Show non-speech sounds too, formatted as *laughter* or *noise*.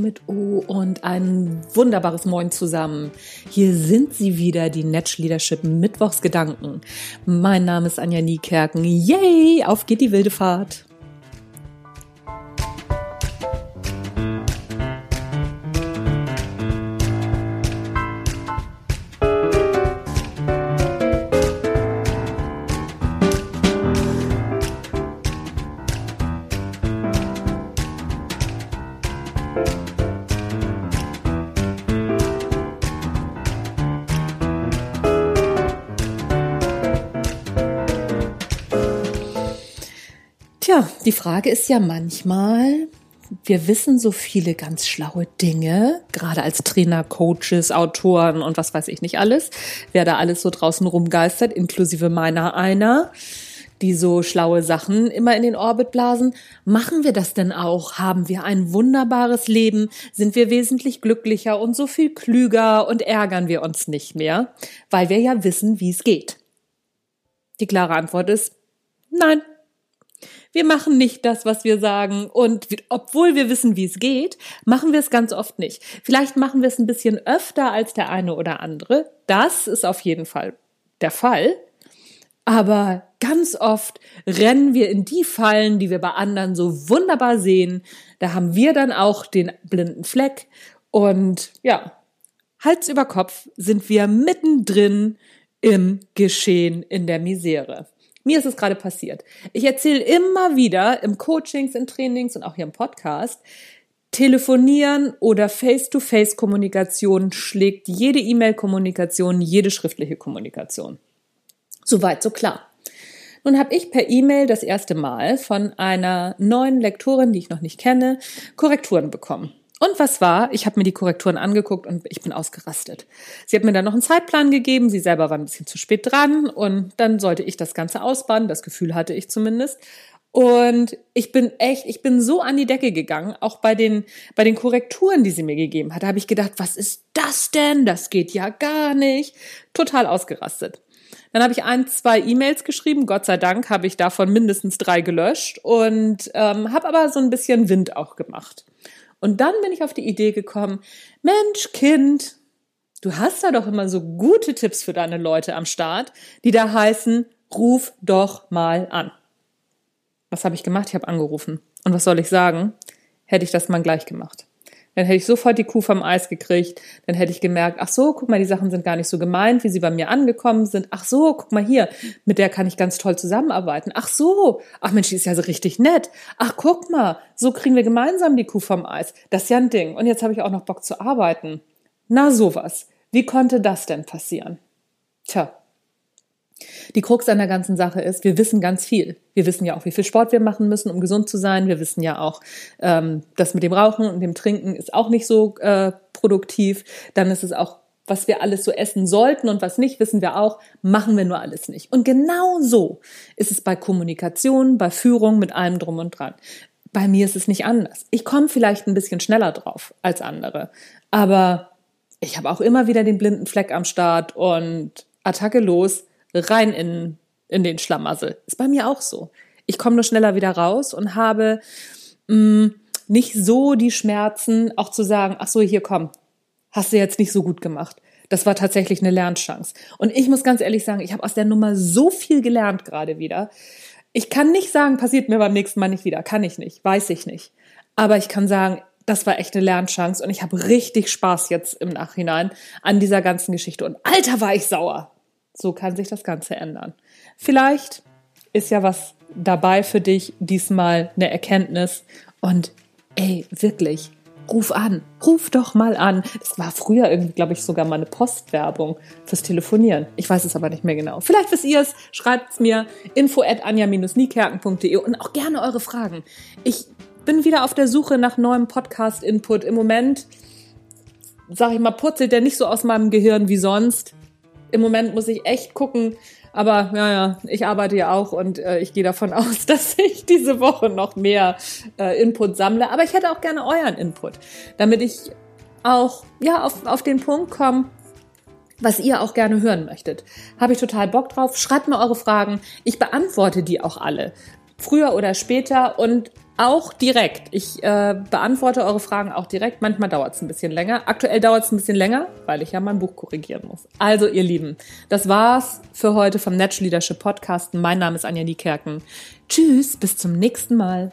Mit O und ein wunderbares Moin zusammen. Hier sind sie wieder, die Netsch Leadership Mittwochsgedanken. Mein Name ist Anja Niekerken. Yay, auf geht die wilde Fahrt. Die Frage ist ja manchmal, wir wissen so viele ganz schlaue Dinge, gerade als Trainer, Coaches, Autoren und was weiß ich nicht alles, wer da alles so draußen rumgeistert, inklusive meiner einer, die so schlaue Sachen immer in den Orbit blasen. Machen wir das denn auch? Haben wir ein wunderbares Leben? Sind wir wesentlich glücklicher und so viel klüger und ärgern wir uns nicht mehr, weil wir ja wissen, wie es geht? Die klare Antwort ist nein. Wir machen nicht das, was wir sagen. Und obwohl wir wissen, wie es geht, machen wir es ganz oft nicht. Vielleicht machen wir es ein bisschen öfter als der eine oder andere. Das ist auf jeden Fall der Fall. Aber ganz oft rennen wir in die Fallen, die wir bei anderen so wunderbar sehen. Da haben wir dann auch den blinden Fleck. Und ja, Hals über Kopf sind wir mittendrin im Geschehen, in der Misere. Mir ist es gerade passiert. Ich erzähle immer wieder im Coachings, in Trainings und auch hier im Podcast, Telefonieren oder Face-to-Face-Kommunikation schlägt jede E-Mail-Kommunikation, jede schriftliche Kommunikation. Soweit, so klar. Nun habe ich per E-Mail das erste Mal von einer neuen Lektorin, die ich noch nicht kenne, Korrekturen bekommen. Und was war? Ich habe mir die Korrekturen angeguckt und ich bin ausgerastet. Sie hat mir dann noch einen Zeitplan gegeben. Sie selber war ein bisschen zu spät dran und dann sollte ich das Ganze ausbauen. Das Gefühl hatte ich zumindest. Und ich bin echt, ich bin so an die Decke gegangen, auch bei den, bei den Korrekturen, die sie mir gegeben hat. Habe ich gedacht, was ist das denn? Das geht ja gar nicht. Total ausgerastet. Dann habe ich ein, zwei E-Mails geschrieben. Gott sei Dank habe ich davon mindestens drei gelöscht und ähm, habe aber so ein bisschen Wind auch gemacht. Und dann bin ich auf die Idee gekommen, Mensch, Kind, du hast da doch immer so gute Tipps für deine Leute am Start, die da heißen, ruf doch mal an. Was habe ich gemacht? Ich habe angerufen. Und was soll ich sagen? Hätte ich das mal gleich gemacht. Dann hätte ich sofort die Kuh vom Eis gekriegt. Dann hätte ich gemerkt, ach so, guck mal, die Sachen sind gar nicht so gemeint, wie sie bei mir angekommen sind. Ach so, guck mal hier, mit der kann ich ganz toll zusammenarbeiten. Ach so, ach Mensch, die ist ja so richtig nett. Ach guck mal, so kriegen wir gemeinsam die Kuh vom Eis. Das ist ja ein Ding. Und jetzt habe ich auch noch Bock zu arbeiten. Na sowas. Wie konnte das denn passieren? Tja, die Krux an der ganzen Sache ist, wir wissen ganz viel. Wir wissen ja auch, wie viel Sport wir machen müssen, um gesund zu sein. Wir wissen ja auch, ähm, das mit dem Rauchen und dem Trinken ist auch nicht so äh, produktiv. Dann ist es auch, was wir alles so essen sollten und was nicht, wissen wir auch, machen wir nur alles nicht. Und genau so ist es bei Kommunikation, bei Führung, mit allem drum und dran. Bei mir ist es nicht anders. Ich komme vielleicht ein bisschen schneller drauf als andere, aber ich habe auch immer wieder den blinden Fleck am Start und Attacke los rein in, in den Schlamassel. Ist bei mir auch so. Ich komme nur schneller wieder raus und habe mh, mm, nicht so die Schmerzen, auch zu sagen, ach so, hier komm, hast du jetzt nicht so gut gemacht. Das war tatsächlich eine Lernchance. Und ich muss ganz ehrlich sagen, ich habe aus der Nummer so viel gelernt gerade wieder. Ich kann nicht sagen, passiert mir beim nächsten Mal nicht wieder. Kann ich nicht, weiß ich nicht. Aber ich kann sagen, das war echt eine Lernchance und ich habe richtig Spaß jetzt im Nachhinein an dieser ganzen Geschichte. Und alter war ich sauer. So kann sich das Ganze ändern. Vielleicht ist ja was dabei für dich, diesmal eine Erkenntnis. Und ey, wirklich, ruf an, ruf doch mal an. Das war früher irgendwie, glaube ich, sogar mal eine Postwerbung fürs Telefonieren. Ich weiß es aber nicht mehr genau. Vielleicht wisst ihr es, schreibt es mir info at anja-niekerken.de und auch gerne eure Fragen. Ich bin wieder auf der Suche nach neuem Podcast-Input. Im Moment, sag ich mal, purzelt der nicht so aus meinem Gehirn wie sonst im Moment muss ich echt gucken. Aber ja, ja, ich arbeite ja auch und äh, ich gehe davon *laughs* aus, dass ich diese Woche noch mehr äh, Input sammle. Aber ich hätte auch gerne euren Input, damit ich auch ja auf, auf den Punkt komme, was ihr auch gerne hören möchtet. Habe ich total Bock drauf. Schreibt mir eure Fragen. Ich beantworte die auch alle. Früher oder später und auch direkt. Ich äh, beantworte eure Fragen auch direkt. Manchmal dauert es ein bisschen länger. Aktuell dauert es ein bisschen länger, weil ich ja mein Buch korrigieren muss. Also, ihr Lieben, das war's für heute vom Natural Leadership Podcast. Mein Name ist Anja Niekerken. Tschüss, bis zum nächsten Mal.